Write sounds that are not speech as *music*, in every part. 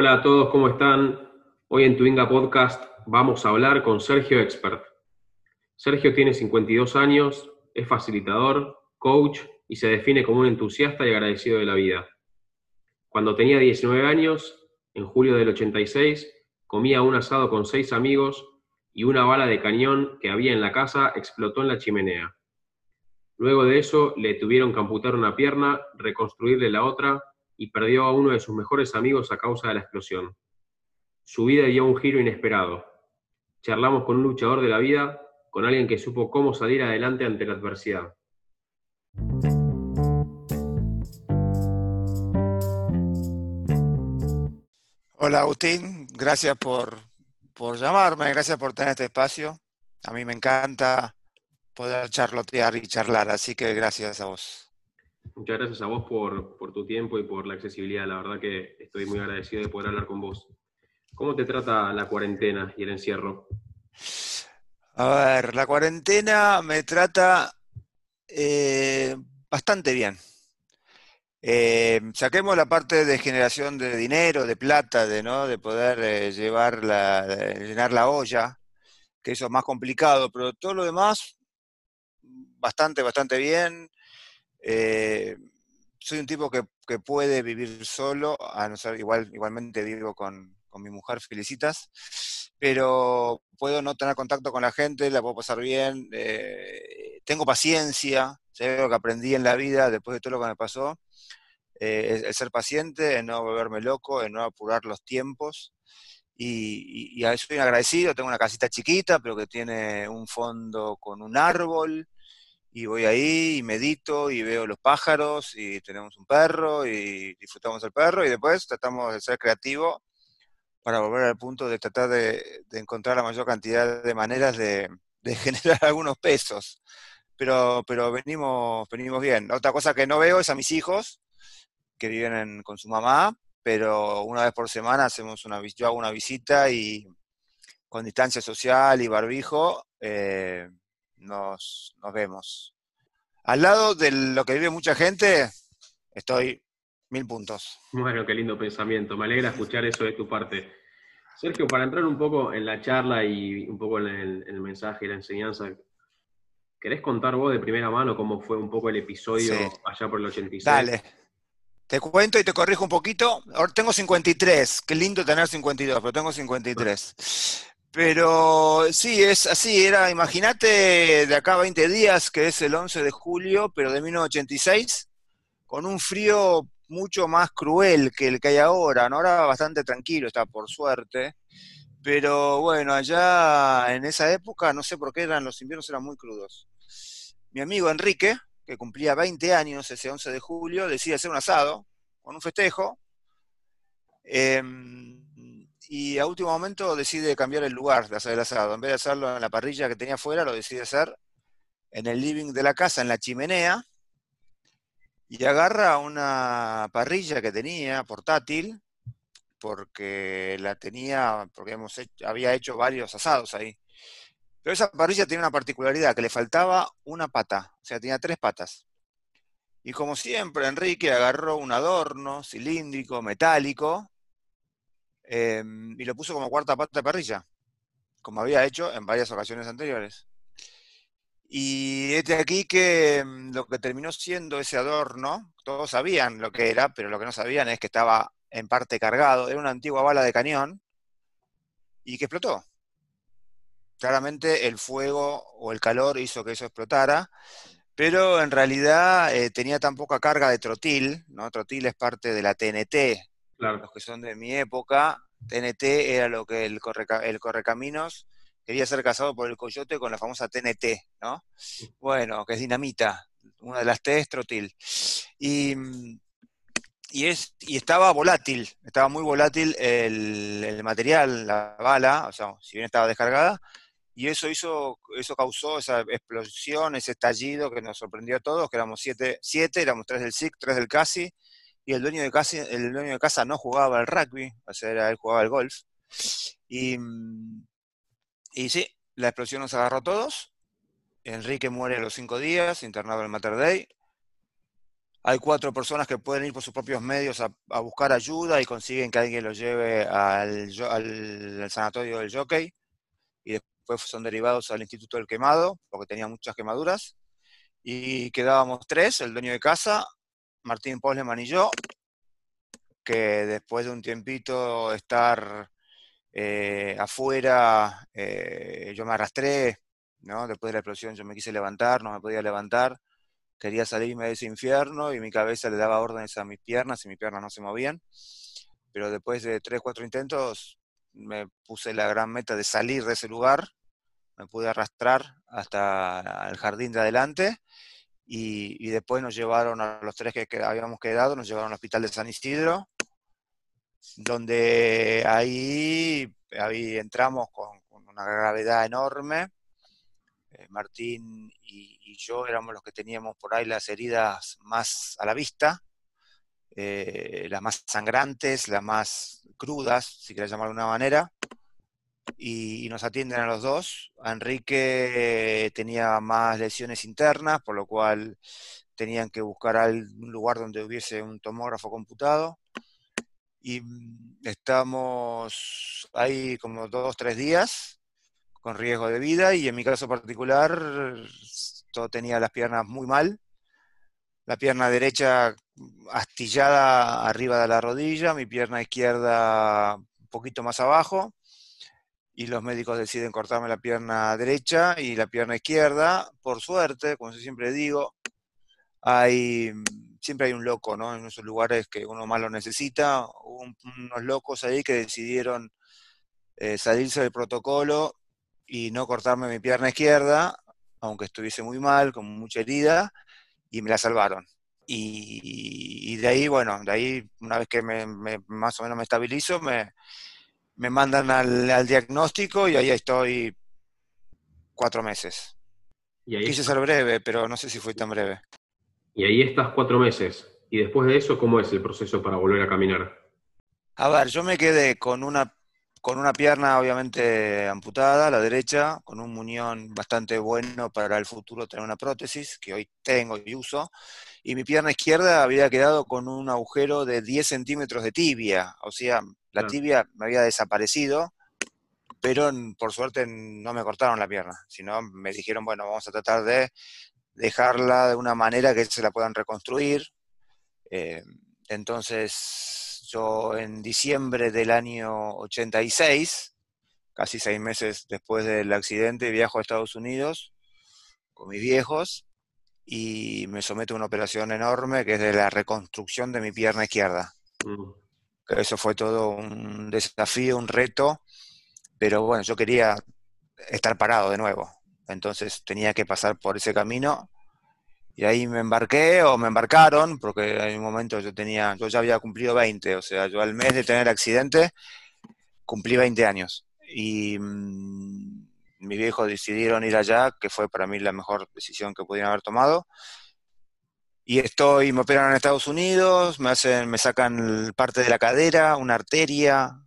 Hola a todos, ¿cómo están? Hoy en Twinga Podcast vamos a hablar con Sergio Expert. Sergio tiene 52 años, es facilitador, coach y se define como un entusiasta y agradecido de la vida. Cuando tenía 19 años, en julio del 86, comía un asado con seis amigos y una bala de cañón que había en la casa explotó en la chimenea. Luego de eso le tuvieron que amputar una pierna, reconstruirle la otra y perdió a uno de sus mejores amigos a causa de la explosión. Su vida dio un giro inesperado. Charlamos con un luchador de la vida, con alguien que supo cómo salir adelante ante la adversidad. Hola Agustín, gracias por, por llamarme, gracias por tener este espacio. A mí me encanta poder charlotear y charlar, así que gracias a vos. Muchas gracias a vos por, por, tu tiempo y por la accesibilidad. La verdad que estoy muy agradecido de poder hablar con vos. ¿Cómo te trata la cuarentena y el encierro? A ver, la cuarentena me trata eh, bastante bien. Eh, saquemos la parte de generación de dinero, de plata, de, ¿no? de poder eh, llevar la, llenar la olla, que eso es más complicado, pero todo lo demás, bastante, bastante bien. Eh, soy un tipo que, que, puede vivir solo, a no ser, igual, igualmente vivo con, con, mi mujer, felicitas, pero puedo no tener contacto con la gente, la puedo pasar bien, tengo paciencia, sé lo que aprendí en la vida después de todo lo que me pasó, eh, el, ser paciente, en no volverme loco, en no apurar los tiempos. Y, y, y soy agradecido, tengo una casita chiquita, pero que tiene un fondo con un árbol, y voy ahí y medito y veo los pájaros y tenemos un perro y disfrutamos del perro y después tratamos de ser creativos para volver al punto de tratar de, encontrar la mayor cantidad de maneras de, de, *laughs* generar algunos pesos. Pero, pero venimos, venimos bien. Otra cosa que no veo es a mis hijos, que viven con su mamá, pero una vez por semana hacemos una, yo hago una visita y con distancia social y barbijo eh, nos, nos vemos. Al lado de lo que vive mucha gente, estoy mil puntos. Bueno, qué lindo pensamiento. Me alegra escuchar eso de tu parte. Sergio, para entrar un poco en la charla y un poco en el, en el mensaje y la enseñanza, ¿querés contar vos de primera mano cómo fue un poco el episodio sí. allá por el 86? Dale. Te cuento y te corrijo un poquito. Ahora tengo 53. Qué lindo tener 52, pero tengo 53. Pero sí, es así. Era, imagínate, de acá a 20 días, que es el 11 de julio, pero de 1986, con un frío mucho más cruel que el que hay ahora. ¿no? Ahora bastante tranquilo, está por suerte. Pero bueno, allá en esa época, no sé por qué eran los inviernos eran muy crudos. Mi amigo Enrique, que cumplía 20 años ese 11 de julio, decide hacer un asado con un festejo. Eh, y a último momento decide cambiar el lugar de hacer el asado. En vez de hacerlo en la parrilla que tenía afuera, lo decide hacer en el living de la casa, en la chimenea. Y agarra una parrilla que tenía portátil, porque la tenía, porque hemos había hecho varios asados ahí. Pero esa parrilla tenía una particularidad, que le faltaba una pata, o sea, tenía tres patas. Y como siempre, Enrique agarró un adorno cilíndrico, metálico, eh, y lo puso como cuarta pata de parrilla, como había hecho en varias ocasiones anteriores. Y es de aquí que mm, lo que terminó siendo ese adorno, todos sabían lo que era, pero lo que no sabían es que estaba en parte cargado, era una antigua bala de cañón, y que explotó claramente el fuego o el calor hizo que eso explotara, pero en realidad eh, tenía tan poca carga de trotil, ¿no? Trotil es parte de la TNT, claro. los que son de mi época, TNT era lo que el, correca, el correcaminos quería ser casado por el coyote con la famosa TNT, ¿no? Bueno, que es dinamita, una de las T es trotil. Y, y, es, y estaba volátil, estaba muy volátil el, el material, la bala, o sea, si bien estaba descargada, y eso hizo, eso causó esa explosión, ese estallido que nos sorprendió a todos, que éramos siete, siete éramos tres del SIC, tres del CASI, y el dueño de casa, el dueño de casa no jugaba al rugby, o sea, él jugaba al golf. Y, y sí, la explosión nos agarró a todos. Enrique muere a los cinco días, internado en el Mater hay cuatro personas que pueden ir por sus propios medios a, buscar ayuda y consiguen que alguien los lleve al, al, sanatorio del jockey y después son derivados al Instituto del Quemado porque tenía muchas quemaduras y quedábamos tres, el dueño de casa, Martín Posleman y yo, que después de un tiempito estar eh, afuera, eh, yo me arrastré, ¿no? después de la explosión yo me quise levantar, no me podía levantar, quería salirme de ese infierno y mi cabeza le daba órdenes a mis piernas y mis piernas no se movían. Pero después de tres, cuatro intentos me puse la gran meta de salir de ese lugar, me pude arrastrar hasta el jardín de adelante y, después nos llevaron a los tres que, habíamos quedado, nos llevaron al hospital de San Isidro, donde ahí, ahí entramos con, una gravedad enorme. Eh, Martín y, yo éramos los que teníamos por ahí las heridas más a la vista, eh, las más sangrantes, las más crudas, si quieres llamar de una manera, y, nos atienden a los dos. Enrique tenía más lesiones internas, por lo cual tenían que buscar un lugar donde hubiese un tomógrafo computado. Y mm, estamos ahí como dos, tres días con riesgo de vida y en mi caso particular todo tenía las piernas muy mal. La pierna derecha astillada arriba de la rodilla, mi pierna izquierda un poquito más abajo y los médicos deciden cortarme la pierna derecha y la pierna izquierda. Por suerte, como siempre digo, hay, siempre hay un loco, ¿no? En esos lugares que uno más lo necesita, unos locos ahí que decidieron eh, salirse del protocolo y no cortarme mi pierna izquierda, aunque estuviese muy mal, con mucha herida, y me la salvaron. Y, de ahí, bueno, de ahí, una vez que me, más o menos me estabilizo, me, me mandan al, diagnóstico y ahí estoy cuatro meses. ¿Y ahí Quise ser breve, pero no sé si fue tan breve. Y ahí estás cuatro meses. ¿Y después de eso, cómo es el proceso para volver a caminar? A ver, yo me quedé con una, con una pierna obviamente amputada, la derecha, con un muñón bastante bueno para el futuro tener una prótesis, que hoy tengo y uso, y mi pierna izquierda había quedado con un agujero de 10 centímetros de tibia, o sea, la tibia me había desaparecido, pero por suerte no me cortaron la pierna, sino me dijeron, bueno, vamos a tratar de dejarla de una manera que se la puedan reconstruir. Eh, entonces, yo en diciembre del año 86, casi seis meses después del accidente, viajo a Estados Unidos con mis viejos y me someto a una operación enorme que es de la reconstrucción de mi pierna izquierda. Mm. Eso fue todo un desafío, un reto, pero bueno, yo quería estar parado de nuevo, entonces tenía que pasar por ese camino y ahí me embarqué o me embarcaron, porque en un momento yo tenía, yo ya había cumplido 20, o sea, yo al mes de tener accidente cumplí 20 años y mm, mi viejo decidieron ir allá, que fue para mí la mejor decisión que pudieron haber tomado. Y estoy, me operan en Estados Unidos, me hacen, me sacan parte de la cadera, una arteria,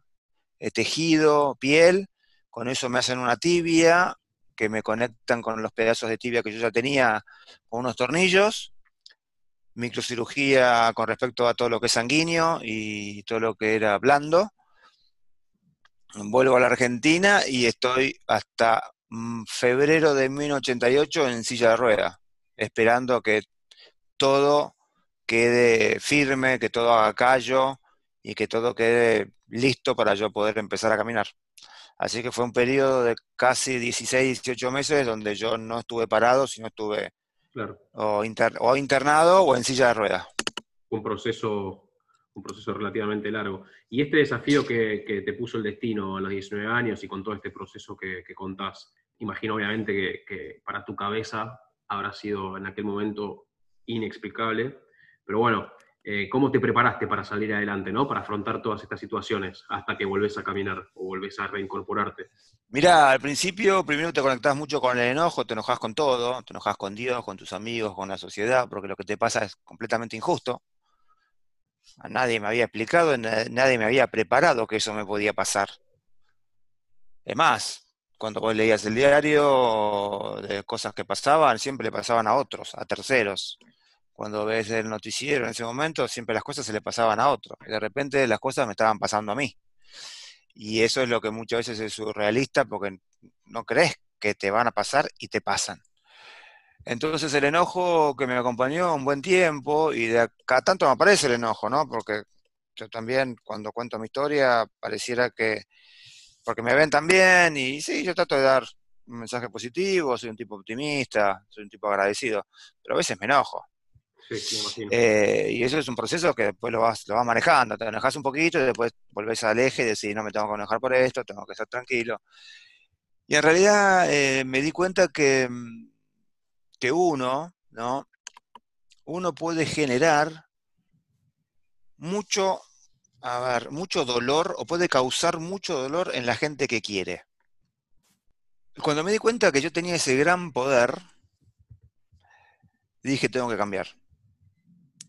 eh, tejido, piel, con eso me hacen una tibia, que me conectan con los pedazos de tibia que yo ya tenía con unos tornillos, microcirugía con respecto a todo lo que es sanguíneo y todo lo que era blando, vuelvo a la Argentina y estoy hasta mm, febrero de 1988 en silla de rueda, esperando que todo quede firme, que todo haga callo y que todo quede listo para yo poder empezar a caminar. Así que fue un periodo de casi 16, 18 meses donde yo no estuve parado, sino estuve o, internado o en silla de ruedas. Un proceso un proceso relativamente largo. Y este desafío que, te puso el destino a los 19 años y con todo este proceso que, contás, imagino obviamente que, para tu cabeza habrá sido en aquel momento inexplicable, pero bueno, eh, ¿cómo te preparaste para salir adelante, ¿no? para afrontar todas estas situaciones hasta que volvés a caminar o volvés a reincorporarte? Mira, al principio primero te conectás mucho con el enojo, te enojas con todo, te enojas con Dios, con tus amigos, con la sociedad, porque lo que te pasa es completamente injusto nadie me había explicado, nadie me había preparado que eso me podía pasar. Es más, cuando vos leías el diario de cosas que pasaban, siempre le pasaban a otros, a terceros. Cuando ves el noticiero en ese momento, siempre las cosas se le pasaban a otro. Y de repente las cosas me estaban pasando a mí. Y eso es lo que muchas veces es surrealista porque no crees que te van a pasar y te pasan. Entonces el enojo que me acompañó un buen tiempo y de acá tanto me aparece el enojo, ¿no? Porque yo también cuando cuento mi historia pareciera que, porque me ven tan bien y sí, yo trato de dar un mensaje positivo, soy un tipo optimista, soy un tipo agradecido, pero a veces me enojo. Eh, y eso es un proceso que después lo vas, lo vas manejando, te enojas un poquito y después volvés al eje y decís, no me tengo que enojar por esto, tengo que estar tranquilo. Y en realidad eh, me di cuenta que, que uno, ¿no? Uno puede generar mucho, a ver, mucho dolor o puede causar mucho dolor en la gente que quiere. Cuando me di cuenta que yo tenía ese gran poder, dije, tengo que cambiar.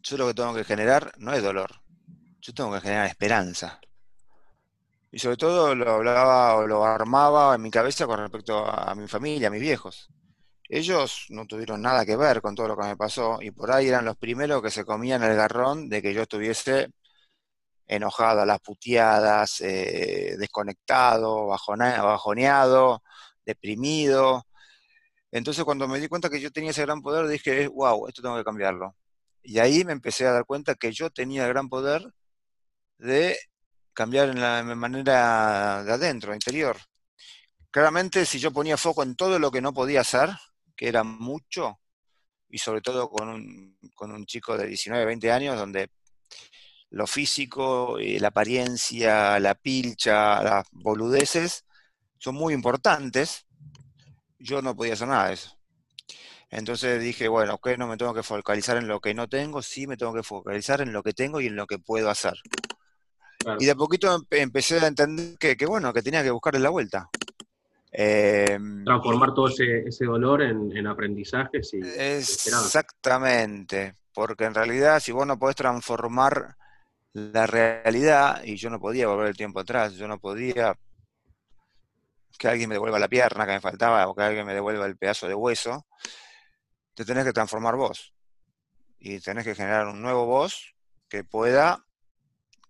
Yo lo que tengo que generar no es dolor, yo tengo que generar esperanza. Y sobre todo lo hablaba o lo armaba en mi cabeza con respecto a mi familia, a mis viejos. Ellos no tuvieron nada que ver con todo lo que me pasó y por ahí eran los primeros que se comían el garrón de que yo estuviese enojado a las puteadas, eh, desconectado, bajoneado, deprimido. Entonces cuando me di cuenta que yo tenía ese gran poder, dije, wow, esto tengo que cambiarlo. Y ahí me empecé a dar cuenta que yo tenía el gran poder de cambiar en la manera de adentro, interior. Claramente, si yo ponía foco en todo lo que no podía hacer, que era mucho, y sobre todo con un, con un chico de 19, 20 años, donde lo físico, eh, la apariencia, la pilcha, las boludeces, son muy importantes, yo no podía hacer nada de eso. Entonces dije, bueno, ok, no me tengo que focalizar en lo que no tengo, sí me tengo que focalizar en lo que tengo y en lo que puedo hacer. Y de a poquito empecé a entender que, bueno, que tenía que buscarle la vuelta. Em, Transformar todo ese, dolor en, aprendizajes y Exactamente, porque en realidad si vos no podés transformar la realidad, y yo no podía volver el tiempo atrás, yo no podía que alguien me devuelva la pierna que me faltaba o que alguien me devuelva el pedazo de hueso, te tenés que transformar vos. Y tenés que generar un nuevo vos que pueda,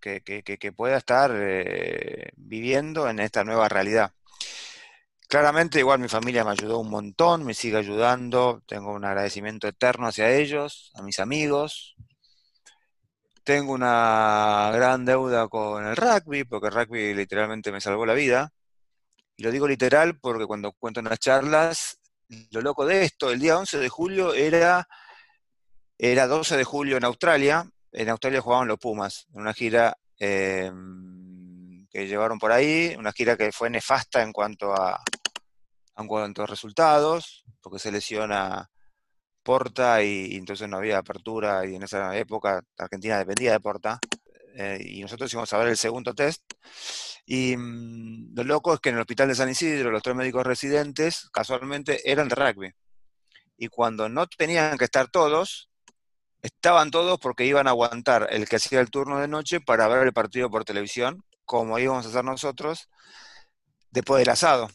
que, pueda estar eh, viviendo en esta nueva realidad. Claramente, igual mi familia me ayudó un montón, me sigue ayudando, tengo un agradecimiento eterno hacia ellos, a mis amigos. Tengo una gran deuda con el rugby, porque el rugby literalmente me salvó la vida. Y lo digo literal porque cuando cuento en las charlas, lo loco de esto, el día 11 de julio era, era 12 de julio en Australia. En Australia jugaban los Pumas, en una gira em, que llevaron por ahí, una gira que fue nefasta en cuanto a, en cuanto a resultados, porque se lesiona Porta y, entonces no había apertura y en esa época Argentina dependía de Porta. Eh, y nosotros íbamos a ver el segundo test. Y mm, lo loco es que en el hospital de San Isidro los tres médicos residentes casualmente eran de rugby. Y cuando no tenían que estar todos, estaban todos porque iban a aguantar el que hacía el turno de noche para ver el partido por televisión, como íbamos a hacer nosotros, después del asado.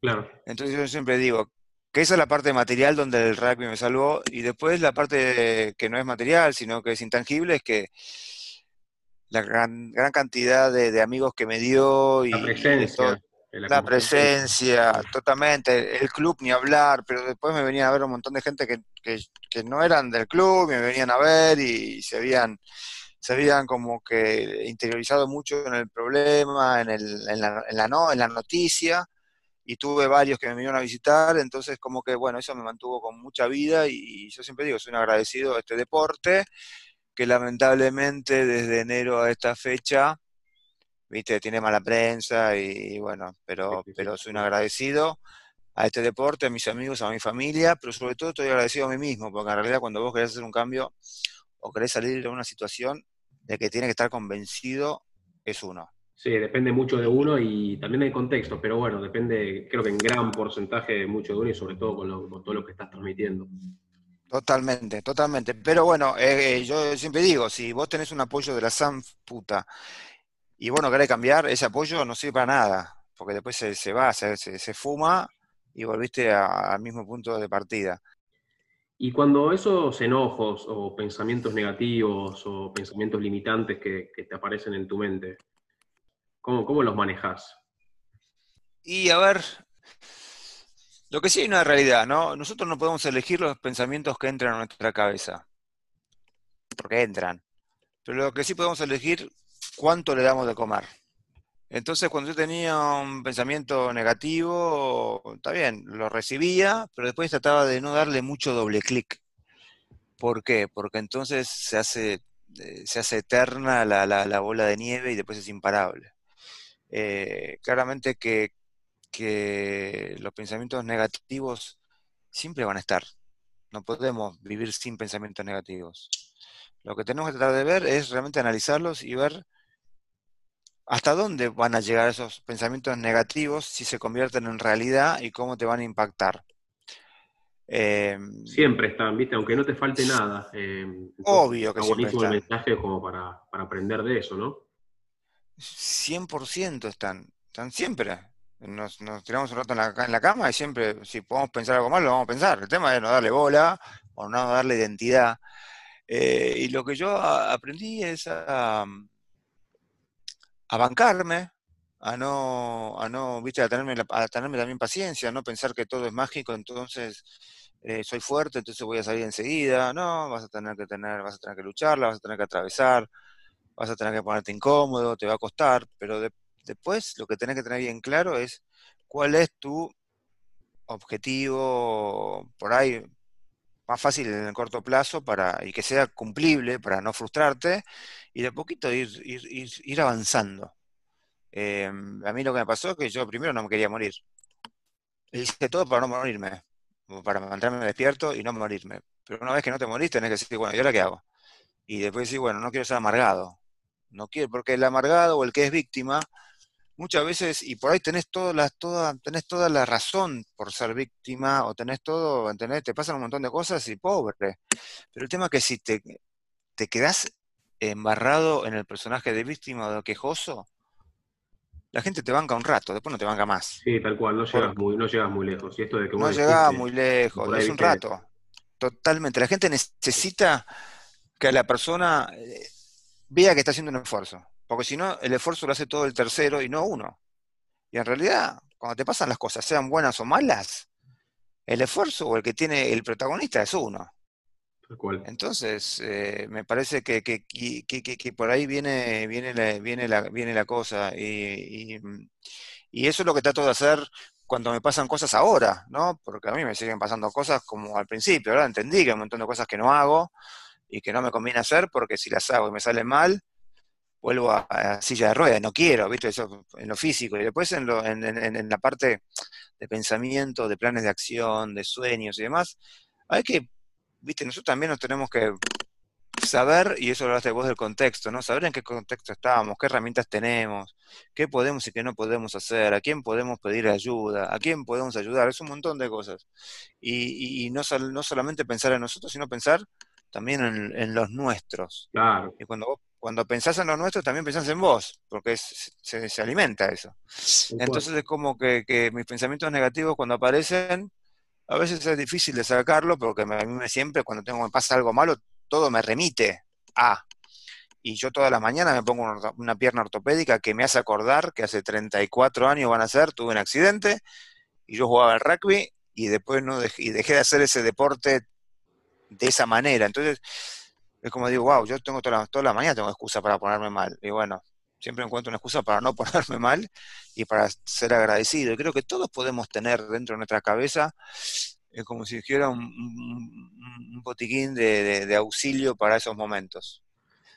Claro. Entonces yo siempre digo que esa es la parte material donde el rugby me salvó y después la parte que no es material, sino que es intangible, es que la gran, gran cantidad de, amigos que me dio y la presencia, la, presencia totalmente, el club ni hablar, pero después me venían a ver un montón de gente que, que, no eran del club, me venían a ver y se habían, se habían como que interiorizado mucho en el problema, en, el, en, la, en, la, no, en la noticia, y tuve varios que me vinieron a visitar, entonces como que bueno, eso me mantuvo con mucha vida y, yo siempre digo, soy un agradecido a este deporte, que lamentablemente desde enero a esta fecha, viste, tiene mala prensa y, bueno, pero, pero soy un agradecido a este deporte, a mis amigos, a mi familia, pero sobre todo estoy agradecido a mí mismo, porque en realidad cuando vos querés hacer un cambio o querés salir de una situación de que tiene que estar convencido, es uno. Sí, depende mucho de uno y también del contexto, pero bueno, depende, creo que en gran porcentaje mucho de uno y sobre todo con, todo lo que estás transmitiendo. Totalmente, totalmente. Pero bueno, eh, eh, yo siempre digo, si vos tenés un apoyo de la SAM puta y vos no querés cambiar, ese apoyo no sirve para nada, porque después se, va, se, se, fuma y volviste al mismo punto de partida. Y cuando esos enojos o pensamientos negativos o pensamientos limitantes que, te aparecen en tu mente, ¿cómo, cómo los manejas? Y a ver, lo que sí hay una realidad, ¿no? Nosotros no podemos elegir los pensamientos que entran a nuestra cabeza, porque entran. Pero lo que sí podemos elegir, cuánto le damos de comer. Entonces, cuando yo tenía un pensamiento negativo, está bien, lo recibía, pero después trataba de no darle mucho doble clic. ¿Por qué? Porque entonces se hace, eh, se hace eterna la, bola de nieve y después es imparable. Eh, claramente que, que los pensamientos negativos siempre van a estar. No podemos vivir sin pensamientos negativos. Lo que tenemos que tratar de ver es realmente analizarlos y ver hasta dónde van a llegar esos pensamientos negativos si se convierten en realidad y cómo te van a impactar. Em, siempre están, ¿viste? Aunque no te falte nada. Em, obvio que siempre están. el mensaje como para, aprender de eso, ¿no? 100% están, están siempre. Nos, tiramos un rato en la, en la, cama y siempre, si podemos pensar algo malo, lo vamos a pensar. El tema es no darle bola o no darle identidad. Eh, y lo que yo aprendí es a, a bancarme, a no, a no, viste, a tenerme, a tenerme también paciencia, a no pensar que todo es mágico, entonces eh, soy fuerte, entonces voy a salir enseguida. No, vas a tener que tener, vas a tener que lucharla, vas a tener que atravesar, vas a tener que ponerte incómodo, te va a costar, pero después lo que tenés que tener bien claro es cuál es tu objetivo por ahí más fácil en el corto plazo para, y que sea cumplible para no frustrarte y de poquito ir, ir, ir, avanzando. Em, a mí lo que me pasó es que yo primero no me quería morir. Hice todo para no morirme, para mantenerme despierto y no morirme. Pero una vez que no te morís, tenés que decir, bueno, ¿y ahora qué hago? Y después decir, bueno, no quiero ser amargado. No quiero, porque el amargado o el que es víctima muchas veces, y por ahí tenés, todas toda, tenés toda la razón por ser víctima, o tenés todo, ¿entendés? Te pasan un montón de cosas y pobre. Pero el tema es que si te, te quedás embarrado en el personaje de víctima o de quejoso, la gente te banca un rato, después no te banca más. Sí, tal cual, no llegas, muy, no llegas muy lejos. Y esto de que no llegas muy lejos, es un rato. Totalmente. La gente necesita que la persona eh, vea que está haciendo un esfuerzo. Porque si no, el esfuerzo lo hace todo el tercero y no uno. Y en realidad, cuando te pasan las cosas, sean buenas o malas, el esfuerzo o el que tiene el protagonista es uno. Entonces, eh, me parece que, por ahí viene, viene, la, viene, la, viene la cosa. Y, y, eso es lo que trato de hacer cuando me pasan cosas ahora, ¿no? Porque a mí me siguen pasando cosas como al principio, ahora entendí que hay un montón de cosas que no hago y que no me conviene hacer porque si las hago y me salen mal, vuelvo a, silla de ruedas, no quiero, ¿viste? Eso en lo físico. Y después en, lo, en, en, la parte de pensamiento, de planes de acción, de sueños y demás, hay que, ¿viste? Nosotros también nos tenemos que saber, y eso lo hace vos del contexto, ¿no? Saber en qué contexto estamos, qué herramientas tenemos, qué podemos y qué no podemos hacer, a quién podemos pedir ayuda, a quién podemos ayudar, es un montón de cosas. Y, y, no, no solamente pensar en nosotros, sino pensar también en, en los nuestros. Claro. Y cuando vos cuando pensás en lo nuestro, también pensás en vos, porque se, alimenta eso. Entonces es como que, mis pensamientos negativos cuando aparecen, a veces es difícil de sacarlo, porque a mí me siempre, cuando tengo, me pasa algo malo, todo me remite a. Y yo todas las mañanas me pongo una, pierna ortopédica que me hace acordar que hace 34 años van a ser, tuve un accidente y yo jugaba al rugby y después no y dejé de hacer ese deporte de esa manera. Entonces, es como digo, wow, yo tengo toda la, toda la mañana tengo excusa para ponerme mal. Y bueno, siempre encuentro una excusa para no *laughs* ponerme mal y para ser agradecido. Y creo que todos podemos tener dentro de nuestra cabeza es como si dijera un, un, botiquín de, auxilio para esos momentos.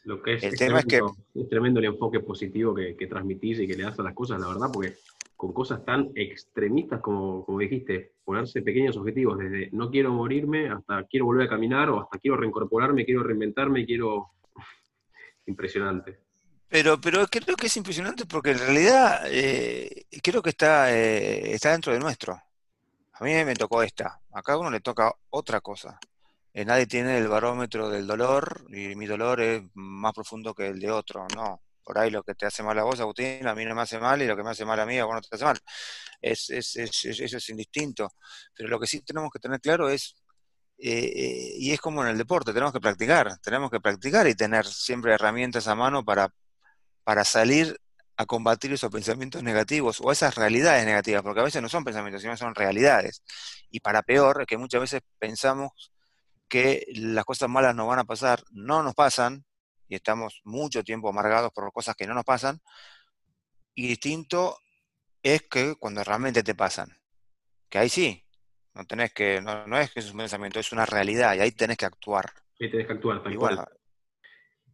Lo que es, el tema es que es tremendo el enfoque positivo que, que transmitís y que le das a las cosas, la verdad, porque con cosas tan extremistas como, como dijiste, ponerse pequeños objetivos, desde no quiero morirme hasta quiero volver a caminar o hasta quiero reincorporarme, quiero reinventarme, quiero... *laughs* Impresionante. Pero, pero creo que es impresionante porque en realidad eh, creo que está, eh, está dentro de nuestro. A mí me tocó esta, a cada uno le toca otra cosa. Eh, nadie tiene el barómetro del dolor y mi dolor es más profundo que el de otro, no por ahí lo que te hace mal a vos, Agustín, a mí no me hace mal, y lo que me hace mal a mí, a vos no te hace mal. Es, es, eso es indistinto. Pero lo que sí tenemos que tener claro es eh, y es como en el deporte, tenemos que practicar, tenemos que practicar y tener siempre herramientas a mano para, para salir a combatir esos pensamientos negativos o esas realidades negativas, porque a veces no son pensamientos, sino son realidades. Y para peor, que muchas veces pensamos que las cosas malas nos van a pasar, no nos pasan, y estamos mucho tiempo amargados por cosas que no nos pasan, y distinto es que cuando realmente te pasan, que ahí sí, no tenés que, no, es que es un pensamiento, es una realidad, y ahí tenés que actuar. Ahí tenés que actuar, tal cual.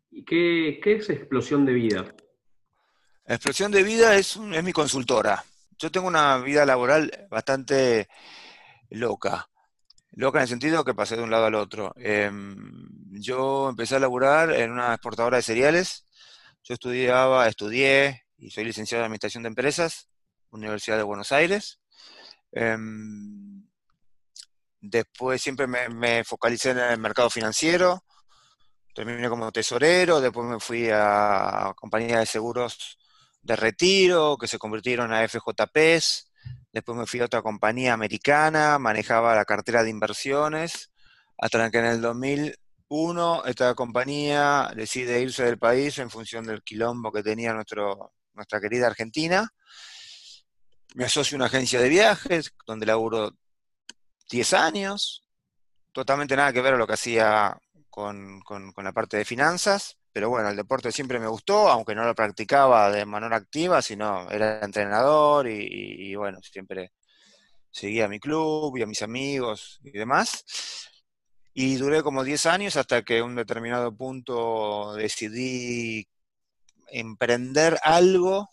¿Y qué, qué es explosión de vida? Explosión de vida es, es mi consultora. Yo tengo una vida laboral bastante loca. Loca en el sentido que pasé de un lado al otro. Em, yo empecé a laburar en una exportadora de cereales. Yo estudiaba, estudié y soy licenciado en Administración de Empresas, Universidad de Buenos Aires. Em, después siempre me, focalicé en el mercado financiero. Terminé como tesorero, después me fui a compañía de seguros de retiro, que se convirtieron a FJPs. Después me fui a otra compañía americana, manejaba la cartera de inversiones, hasta que en el 2001 esta compañía decide irse del país en función del quilombo que tenía nuestro, nuestra querida Argentina. Me asocio a una agencia de viajes, donde laburo 10 años, totalmente nada que ver a lo que hacía con la parte de finanzas pero bueno, el deporte siempre me gustó, aunque no lo practicaba de manera activa, sino era entrenador y, bueno, siempre seguía a mi club y a mis amigos y demás. Y duré como 10 años hasta que en un determinado punto decidí emprender algo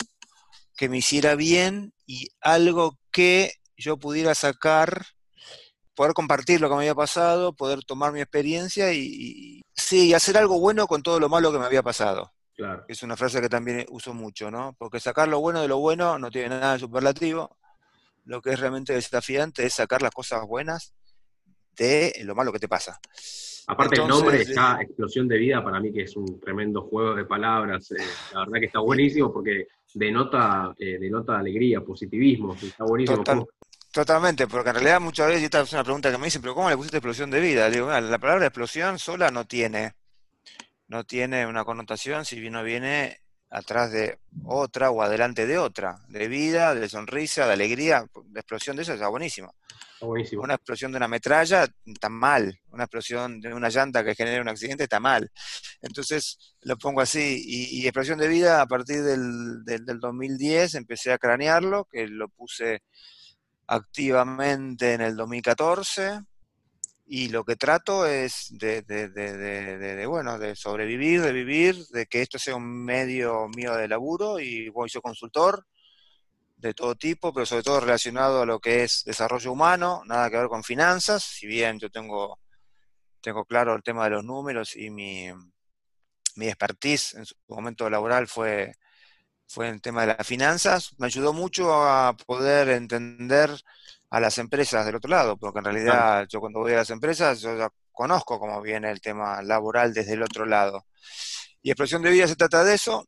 que me hiciera bien y algo que yo pudiera sacar, poder compartir lo que me había pasado, poder tomar mi experiencia y, Sí, hacer algo bueno con todo lo malo que me había pasado. Claro. Es una frase que también uso mucho, ¿no? Porque sacar lo bueno de lo bueno no tiene nada de superlativo. Lo que es realmente desafiante es sacar las cosas buenas de lo malo que te pasa. Aparte el nombre está Explosión de Vida, para mí que es un tremendo juego de palabras. Eh, la verdad que está buenísimo porque denota, eh, denota alegría, positivismo. Está buenísimo. Totalmente, porque en realidad muchas veces, y esta es una pregunta que me dicen, pero ¿cómo le pusiste explosión de vida? digo, la palabra explosión sola no tiene, no tiene una connotación si no viene atrás de otra o adelante de otra, de vida, de sonrisa, de alegría, la explosión de eso está buenísimo. buenísimo. Una explosión de una metralla está mal, una explosión de una llanta que genera un accidente está mal. Entonces lo pongo así, y, explosión de vida a partir del, del, del 2010 empecé a cranearlo, que lo puse activamente en el 2014 y lo que trato es de, bueno, de sobrevivir, de vivir, de que esto sea un medio mío de laburo y voy soy consultor de todo tipo, pero sobre todo relacionado a lo que es desarrollo humano, nada que ver con finanzas, si bien yo tengo, tengo claro el tema de los números y mi, mi expertise en su momento laboral fue fue el tema de las finanzas, me ayudó mucho a poder entender a las empresas del otro lado, porque en realidad yo cuando voy a las empresas, yo ya conozco cómo viene el tema laboral desde el otro lado. Y Expresión de Vida se trata de eso,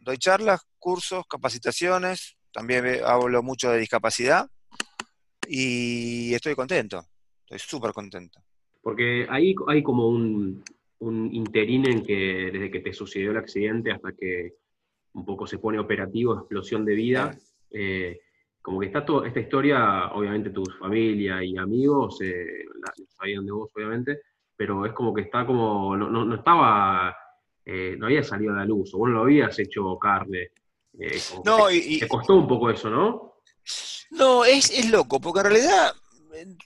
doy charlas, cursos, capacitaciones, también hablo mucho de discapacidad. Y estoy contento, estoy súper contento. Porque ahí hay como un, un interín en que desde que te sucedió el accidente hasta que un poco se pone operativo, explosión de vida. Eh, como que está toda esta historia, obviamente tu familia y amigos eh, la, sabían de vos, obviamente, pero es como que está como, no, no, estaba, eh, no había salido a la luz, o vos no lo habías hecho carne. no, y, te costó un poco eso, ¿no? No, es, es loco, porque en realidad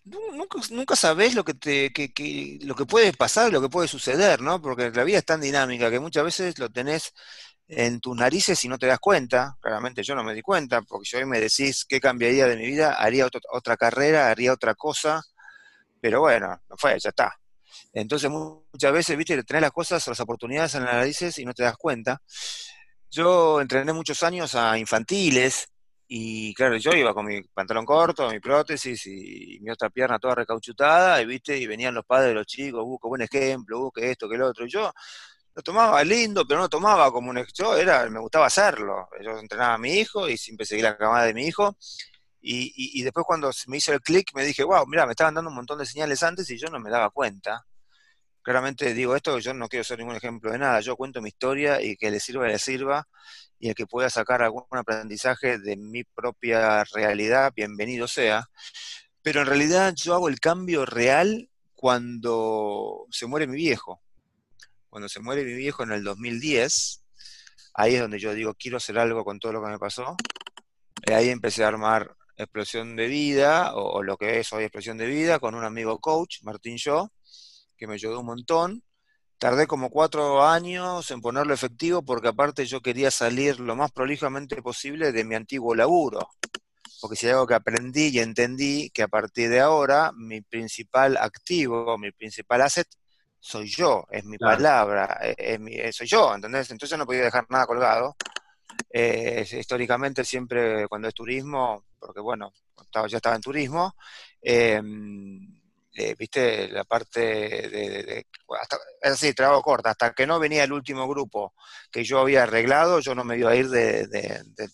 nunca, nunca sabes lo que, te, que, lo que puede pasar, lo que puede suceder, ¿no? Porque la vida es tan dinámica que muchas veces lo tenés en tus narices y no te das cuenta. Claramente yo no me di cuenta, porque si hoy me decís qué cambiaría de mi vida, haría otra carrera, haría otra cosa, pero bueno, no fue, ya está. Entonces muchas veces, viste, tenés las cosas, las oportunidades en las narices y no te das cuenta. Yo entrené muchos años a infantiles y claro, yo iba con mi pantalón corto, mi prótesis y, mi otra pierna toda recauchutada y viste, y venían los padres de los chicos, busco uh, buen ejemplo, uh, esto, que el otro. Y yo lo tomaba lindo, pero no lo tomaba como un yo era, me gustaba hacerlo. Yo entrenaba a mi hijo y siempre seguía la camada de mi hijo. Y, después cuando me hizo el clic me dije, wow, mira, me estaban dando un montón de señales antes y yo no me daba cuenta. Claramente digo esto, yo no quiero ser ningún ejemplo de nada, yo cuento mi historia y que le sirva, le sirva, y el que pueda sacar algún aprendizaje de mi propia realidad, bienvenido sea. Pero en realidad yo hago el cambio real cuando se muere mi viejo. Cuando se muere mi viejo en el 2010, ahí es donde yo digo, quiero hacer algo con todo lo que me pasó. Y ahí empecé a armar Explosión de Vida, o, lo que es hoy Explosión de Vida, con un amigo coach, Martín Yo, que me ayudó un montón. Tardé como cuatro años en ponerlo efectivo porque aparte yo quería salir lo más prolijamente posible de mi antiguo laburo. Porque si hay algo que aprendí y entendí que a partir de ahora mi principal activo, mi principal asset, soy yo, es mi palabra, es, soy yo, ¿entendés? Entonces no podía dejar nada colgado. Eh, históricamente siempre cuando es turismo, porque bueno, ya estaba en turismo, eh, eh, viste, la parte de, es así, trabajo corta, hasta que no venía el último grupo que yo había arreglado, yo no me iba a ir de,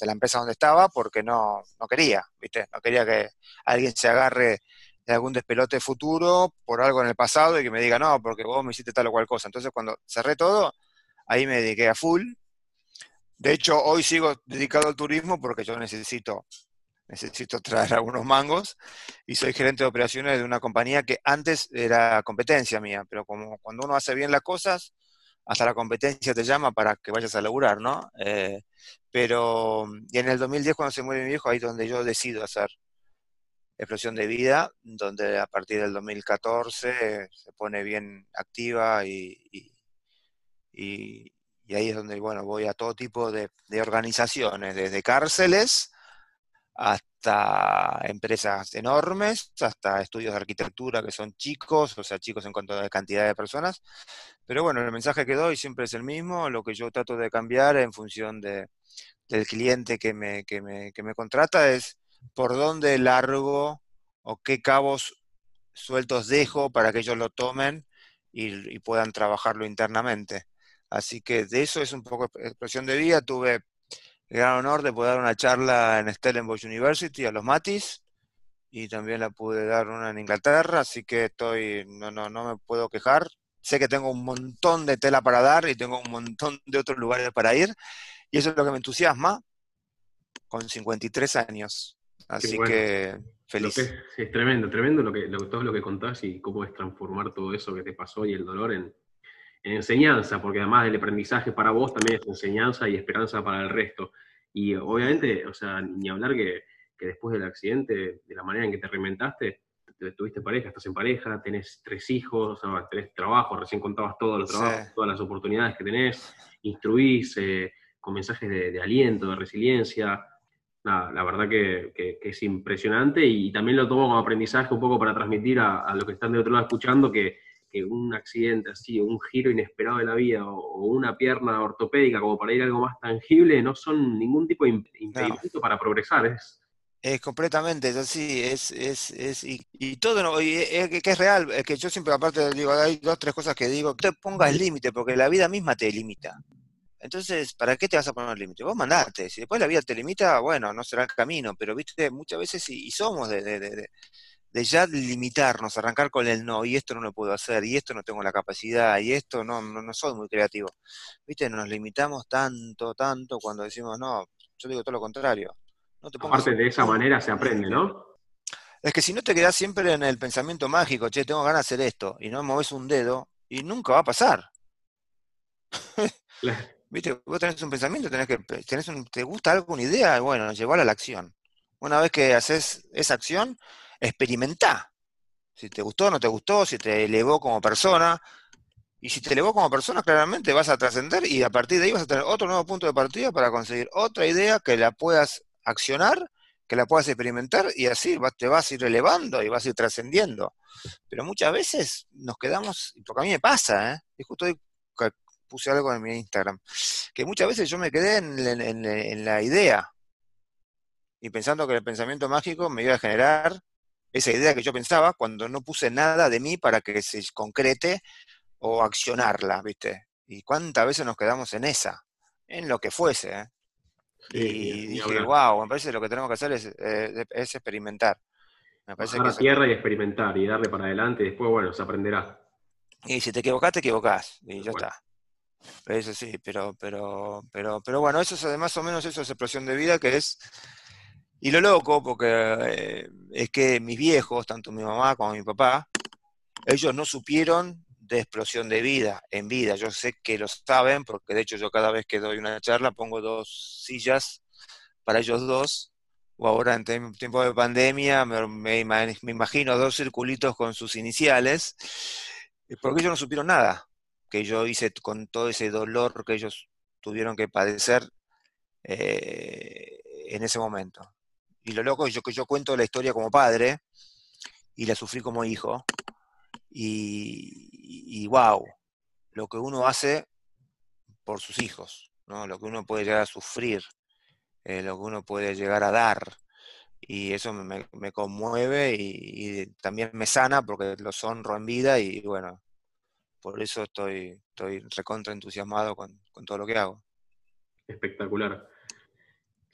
la empresa donde estaba porque no, no quería, viste, no quería que alguien se agarre de algún despelote futuro por algo en el pasado y que me diga, no, porque vos me hiciste tal o cual cosa. Entonces cuando cerré todo, ahí me dediqué a full. De hecho, hoy sigo dedicado al turismo porque yo necesito necesito traer *laughs* algunos mangos y soy gerente de operaciones de una compañía que antes era competencia mía, pero como cuando uno hace bien las cosas, hasta la competencia te llama para que vayas a laburar, ¿no? Eh, pero, y en el 2010 cuando se muere mi viejo, ahí es donde yo decido hacer explosión de vida, donde a partir del 2014 se pone bien activa y, ahí es donde, bueno, voy a todo tipo de, de organizaciones, desde cárceles, hasta empresas enormes, hasta estudios de arquitectura que son chicos, o sea, chicos en cuanto a cantidad de personas. Pero bueno, el mensaje que doy siempre es el mismo, lo que yo trato de cambiar en función de, del cliente que me, que, me, que me contrata es por dónde largo o qué cabos sueltos dejo para que ellos lo tomen y, puedan trabajarlo internamente. Así que de eso es un poco expresión de vida. Tuve el gran honor de poder dar una charla en Stellenbosch University a los Matis y también la pude dar una en Inglaterra, así que estoy, no, no, no me puedo quejar. Sé que tengo un montón de tela para dar y tengo un montón de otros lugares para ir y eso es lo que me entusiasma con 53 años. Así que feliz. es, tremendo, tremendo lo que, todo lo que contás y cómo es transformar todo eso que te pasó y el dolor en, enseñanza, porque además del aprendizaje para vos también es enseñanza y esperanza para el resto. Y obviamente, o sea, ni hablar que, después del accidente, de la manera en que te reinventaste, tuviste pareja, estás en pareja, tenés tres hijos, tenés trabajo, recién contabas todos los trabajos, todas las oportunidades que tenés, instruís eh, con mensajes de, aliento, de resiliencia. Nada, la verdad que, es impresionante y también lo tomo como aprendizaje un poco para transmitir a, a los que están de otro lado escuchando que que un accidente así, un giro inesperado de la vida, o, una pierna ortopédica como para ir a algo más tangible, no son ningún tipo de impedimento para progresar. Es, es completamente, es así, es, es, es y, todo, no, es, que es real, es que yo siempre aparte digo, hay dos, tres cosas que digo, te pongas límite, porque la vida misma te limita. Entonces, ¿para qué te vas a poner límite? Vos mandate, si después la vida te limita, bueno, no será el camino, pero viste, muchas veces y, somos de, de de ya limitarnos, arrancar con el no, y esto no lo puedo hacer, y esto no tengo la capacidad, y esto no, no, soy muy creativo. ¿Viste? Nos limitamos tanto, tanto cuando decimos no, yo digo todo lo contrario. No te Aparte de esa manera se aprende, ¿no? Es que si no te quedas siempre en el pensamiento mágico, che, tengo ganas de hacer esto, y no moves un dedo, y nunca va a pasar. *laughs* ¿Viste? Vos tenés un pensamiento, tenés que, tenés te gusta algo, una idea, bueno, llevarla a la acción. Una vez que haces esa acción, experimentá. Si te gustó no te gustó, si te elevó como persona. Y si te elevó como persona, claramente vas a trascender y a partir de ahí vas a tener otro nuevo punto de partida para conseguir otra idea que la puedas accionar, que la puedas experimentar y así te vas a ir elevando y vas a ir trascendiendo. Pero muchas veces nos quedamos, porque a mí me pasa, ¿eh? justo puse algo en mi Instagram, que muchas veces yo me quedé en la idea y pensando que el pensamiento mágico me iba a generar esa idea que yo pensaba cuando no puse nada de mí para que se concrete o accionarla, ¿viste? Y cuántas veces nos quedamos en esa, en lo que fuese. ¿eh? y dije, wow, me parece que lo que tenemos que hacer es, eh, experimentar. Me parece que tierra y experimentar y darle para adelante y después, bueno, se aprenderá. Y si te equivocás, te equivocás. Y ya está. Eso sí, pero, pero, pero, pero bueno, eso es más o menos eso es explosión de vida que es. Y lo loco, porque eh, es que mis viejos, tanto mi mamá como mi papá, ellos no supieron de explosión de vida, en vida. Yo sé que lo saben, porque de hecho yo cada vez que doy una charla pongo dos sillas para ellos dos, o ahora en tiempo de pandemia me, me, imagino dos circulitos con sus iniciales, porque ellos no supieron nada que yo hice con todo ese dolor que ellos tuvieron que padecer eh, en ese momento. Y lo loco es que yo cuento la historia como padre y la sufrí como hijo. Y, wow, lo que uno hace por sus hijos, ¿no? lo que uno puede llegar a sufrir, eh, lo que uno puede llegar a dar. Y eso me, conmueve y, también me sana porque los honro en vida y bueno, por eso estoy, estoy recontra entusiasmado con, todo lo que hago. Espectacular.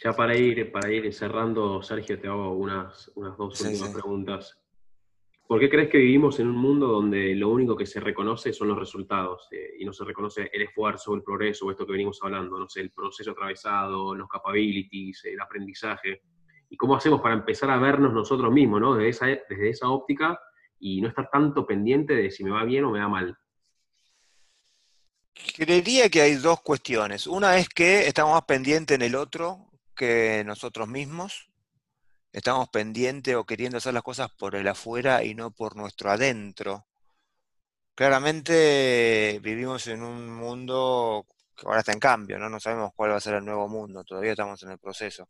Ya para ir, para ir cerrando, Sergio, te hago unas, unas dos últimas preguntas. ¿Por qué crees que vivimos en un mundo donde lo único que se reconoce son los resultados eh, y no se reconoce el esfuerzo, el progreso, esto que venimos hablando, no sé, el proceso atravesado, los capabilities, el aprendizaje? ¿Y cómo hacemos para empezar a vernos nosotros mismos, ¿no? desde, esa, desde esa óptica y no estar tanto pendiente de si me va bien o me va mal? Creería que hay dos cuestiones. Una es que estamos más pendientes en el otro que nosotros mismos. Estamos pendientes o queriendo hacer las cosas por el afuera y no por nuestro adentro. Claramente vivimos en un mundo que ahora está en cambio, ¿no? No sabemos cuál va a ser el nuevo mundo, todavía estamos en el proceso.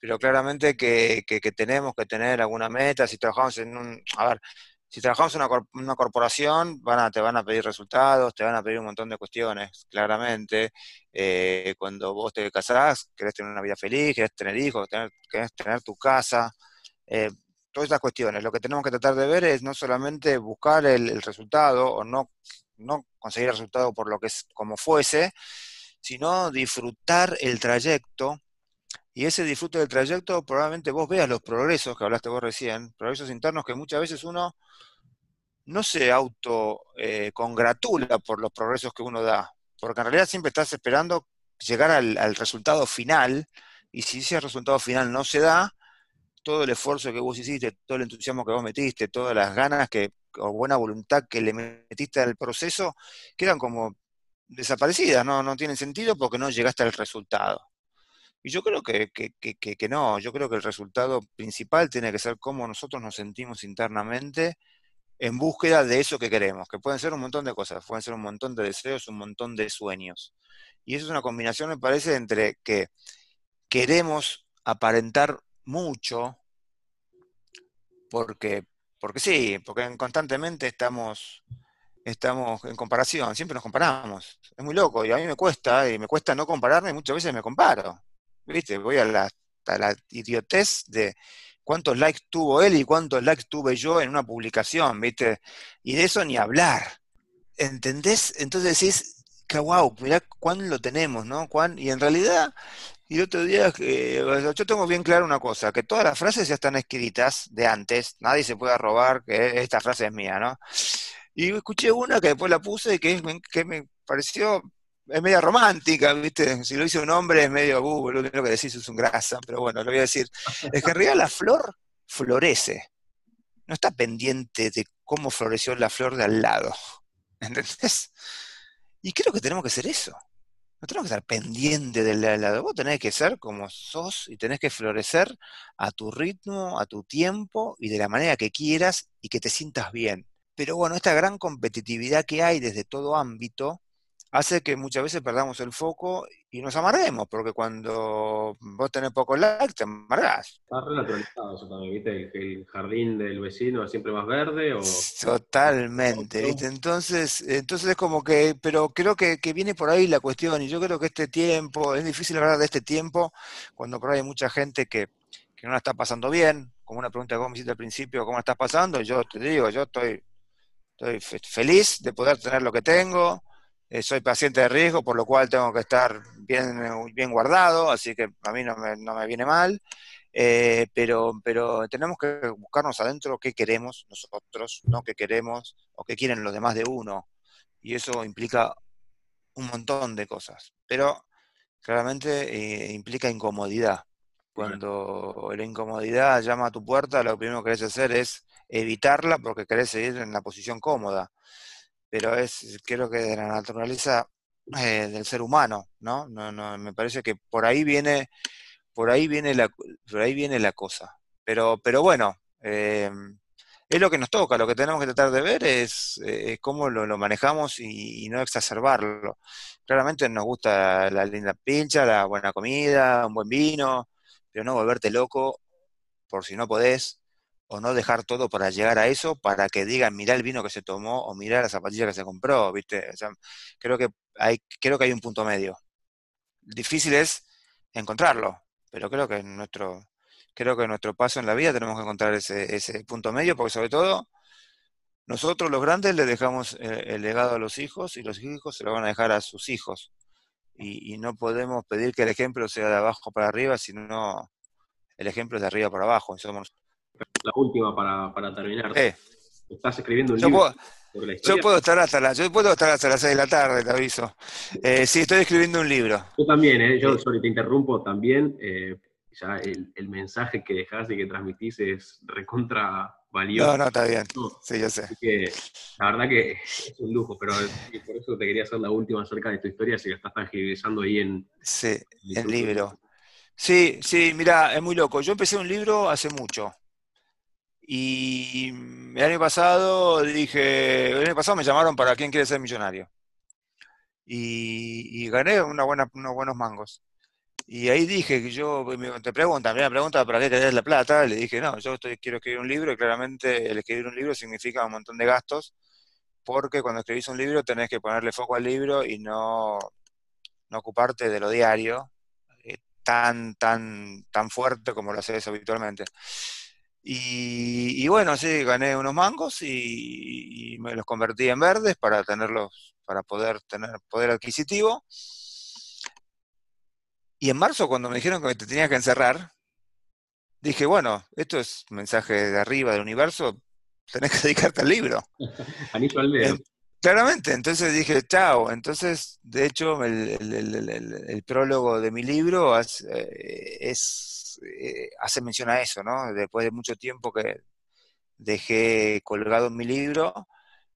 Pero claramente que, que tenemos que tener alguna meta, si trabajamos en un... A ver, si trabajamos en una, corporación, van a, te van a pedir resultados, te van a pedir un montón de cuestiones, claramente. Eh, cuando vos te casás, querés tener una vida feliz, querés tener hijos, querés tener tu casa, eh, todas esas cuestiones. Lo que tenemos que tratar de ver es no solamente buscar el, resultado o no, no conseguir el resultado por lo que es como fuese, sino disfrutar el trayecto y ese disfrute del trayecto probablemente vos veas los progresos que hablaste vos recién, progresos internos que muchas veces uno no se auto eh, congratula por los progresos que uno da, porque en realidad siempre estás esperando llegar al, resultado final, y si ese resultado final no se da, todo el esfuerzo que vos hiciste, todo el entusiasmo que vos metiste, todas las ganas que, o buena voluntad que le metiste al proceso, quedan como desaparecidas, no, no tienen sentido porque no llegaste al resultado. Y yo creo que, no, yo creo que el resultado principal tiene que ser cómo nosotros nos sentimos internamente en búsqueda de eso que queremos, que pueden ser un montón de cosas, pueden ser un montón de deseos, un montón de sueños. Y eso es una combinación, me parece, entre que queremos aparentar mucho, porque, sí, porque constantemente estamos, estamos en comparación, siempre nos comparamos. Es muy loco, y a mí me cuesta, y me cuesta no compararme, y muchas veces me comparo. ¿Viste? Voy a la, idiotez de cuántos likes tuvo él y cuántos likes tuve yo en una publicación, ¿viste? Y de eso ni hablar. ¿Entendés? Entonces decís, que wow, mirá cuán lo tenemos, ¿no? Cuán, y en realidad, y otro día, yo tengo bien claro una cosa, que todas las frases ya están escritas de antes, nadie se puede robar que esta frase es mía, ¿no? Y escuché una que después la puse y que, que me pareció es media romántica, ¿viste? Si lo dice un hombre es medio, uh, lo que decís es un grasa, pero bueno, lo voy a decir. Es que en realidad la flor florece. No está pendiente de cómo floreció la flor de al lado. *laughs* ¿Entendés? Y creo que tenemos que ser eso. No tenemos que estar pendiente del de al lado. Vos tenés que ser como sos y tenés que florecer a tu ritmo, a tu tiempo y de la manera que quieras y que te sientas bien. Pero bueno, esta gran competitividad que hay desde todo ámbito, hace que muchas veces perdamos el foco y nos amarguemos, porque cuando vos tenés poco like, te amargás. Está eso también, ¿viste? Que el jardín del vecino es siempre más verde o... Totalmente, ¿viste? Entonces, entonces es como que, pero creo que, viene por ahí la cuestión, y yo creo que este tiempo, es difícil hablar de este tiempo, cuando creo hay mucha gente que, no la está pasando bien, como una pregunta que vos me hiciste al principio, ¿cómo la estás pasando? Yo te digo, yo estoy, estoy feliz de poder tener lo que tengo, eh, soy paciente de riesgo, por lo cual tengo que estar bien, bien guardado, así que a mí no me, viene mal. Eh, pero, pero tenemos que buscarnos adentro qué queremos nosotros, no qué queremos o qué quieren los demás de uno. Y eso implica un montón de cosas. Pero claramente implica incomodidad. Cuando la incomodidad llama a tu puerta, lo primero que querés hacer es evitarla porque querés seguir en la posición cómoda. Pero es, creo que de la naturaleza eh, del ser humano, ¿no? ¿no? No, Me parece que por ahí viene, por ahí viene la, por ahí viene la cosa. Pero, pero bueno, eh, es lo que nos toca, lo que tenemos que tratar de ver es, eh, cómo lo, manejamos y, no exacerbarlo. Claramente nos gusta la linda pincha, la buena comida, un buen vino, pero no volverte loco por si no podés, o no dejar todo para llegar a eso, para que digan, mirá el vino que se tomó, o mirá la zapatilla que se compró, ¿viste? creo que hay, creo que hay un punto medio. Difícil es encontrarlo, pero creo que nuestro, creo que nuestro paso en la vida tenemos que encontrar ese, ese punto medio, porque sobre todo nosotros los grandes le dejamos eh, el, legado a los hijos y los hijos se lo van a dejar a sus hijos. Y, no podemos pedir que el ejemplo sea de abajo para arriba, sino el ejemplo es de arriba para abajo. Somos... La última para, para terminar. Estás escribiendo un libro. yo puedo estar hasta las, yo puedo estar hasta las 6 de la tarde, te aviso. Eh, sí, estoy escribiendo un libro. Yo también, ¿eh? yo solo te interrumpo también, eh, ya el, mensaje que dejás y que transmitís es recontra valioso. No, no, está bien. Sí, yo sé. que, la verdad que es un lujo, pero por eso te quería hacer la última acerca de tu historia, si la estás tangibilizando ahí en... Sí, en el libro. Sí, sí, mira, es muy loco. Yo empecé un libro hace mucho. Y el año pasado dije, el año pasado me llamaron para quién quiere ser millonario. Y, gané una buena, unos buenos mangos. Y ahí dije que yo, te preguntan, me pregunta, ¿para qué querés la plata? Le dije, no, yo quiero escribir un libro y claramente el escribir un libro significa un montón de gastos, porque cuando escribís un libro tenés que ponerle foco al libro y no, no ocuparte de lo diario eh, tan, tan, tan fuerte como lo haces habitualmente. Y, bueno, sí, gané unos mangos y, y, me los convertí en verdes para tenerlos, para poder tener poder adquisitivo. Y en marzo, cuando me dijeron que me tenía que encerrar, dije, bueno, esto es mensaje de arriba del universo, tenés que *laughs* dedicarte al libro. *laughs* Anillo al dedo. Claramente, entonces dije, chao. Entonces, de hecho, el, prólogo de mi libro es, eh, eh, hace mención a eso, ¿no? Después de mucho tiempo que dejé colgado mi libro,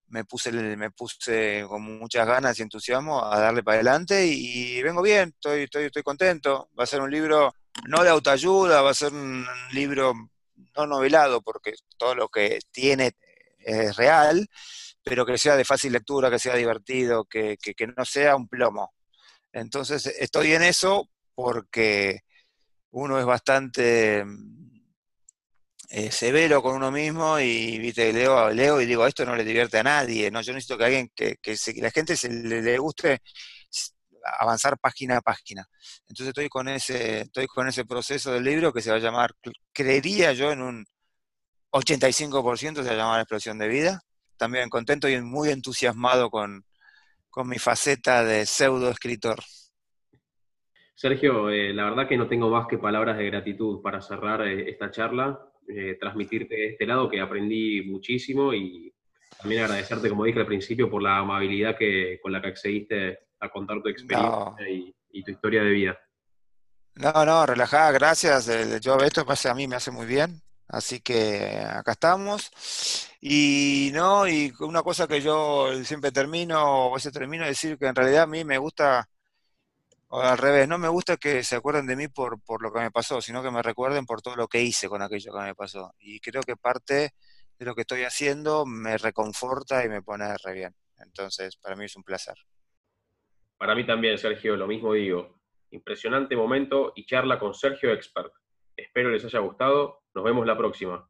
me puse, me puse con muchas ganas y entusiasmo a darle para adelante y, vengo bien, estoy, estoy, estoy contento. Va a ser un libro no de autoayuda, va a ser un libro no novelado porque todo lo que tiene es real, pero que sea de fácil lectura, que sea divertido, que, que no sea un plomo. Entonces estoy en eso porque uno es bastante eh, severo con uno mismo y viste leo, leo y digo, esto no le divierte a nadie, ¿no? Yo necesito que alguien que, que, la gente se le, guste avanzar página a página. Entonces estoy con ese, estoy con ese proceso del libro que se va a llamar, creería yo en un 85% se va a llamar Explosión de Vida. También contento y muy entusiasmado con, con mi faceta de pseudo escritor. Sergio, eh, la verdad que no tengo más que palabras de gratitud para cerrar eh, esta charla. Eh, transmitirte de este lado que aprendí muchísimo y también agradecerte, como dije al principio, por la amabilidad que, con la que accediste a contar tu experiencia y, tu historia de vida. No, no, relajada, gracias. Yo esto a mí me hace muy bien, así que acá estamos. Y no, y una cosa que yo siempre termino, o veces termino de decir que en realidad a mí me gusta o al revés, no me gusta que se acuerden de mí por, por lo que me pasó, sino que me recuerden por todo lo que hice con aquello que me pasó. Y creo que parte de lo que estoy haciendo me reconforta y me pone re bien. Entonces, para mí es un placer. Para mí también, Sergio, lo mismo digo. Impresionante momento y charla con Sergio Expert. Espero les haya gustado. Nos vemos la próxima.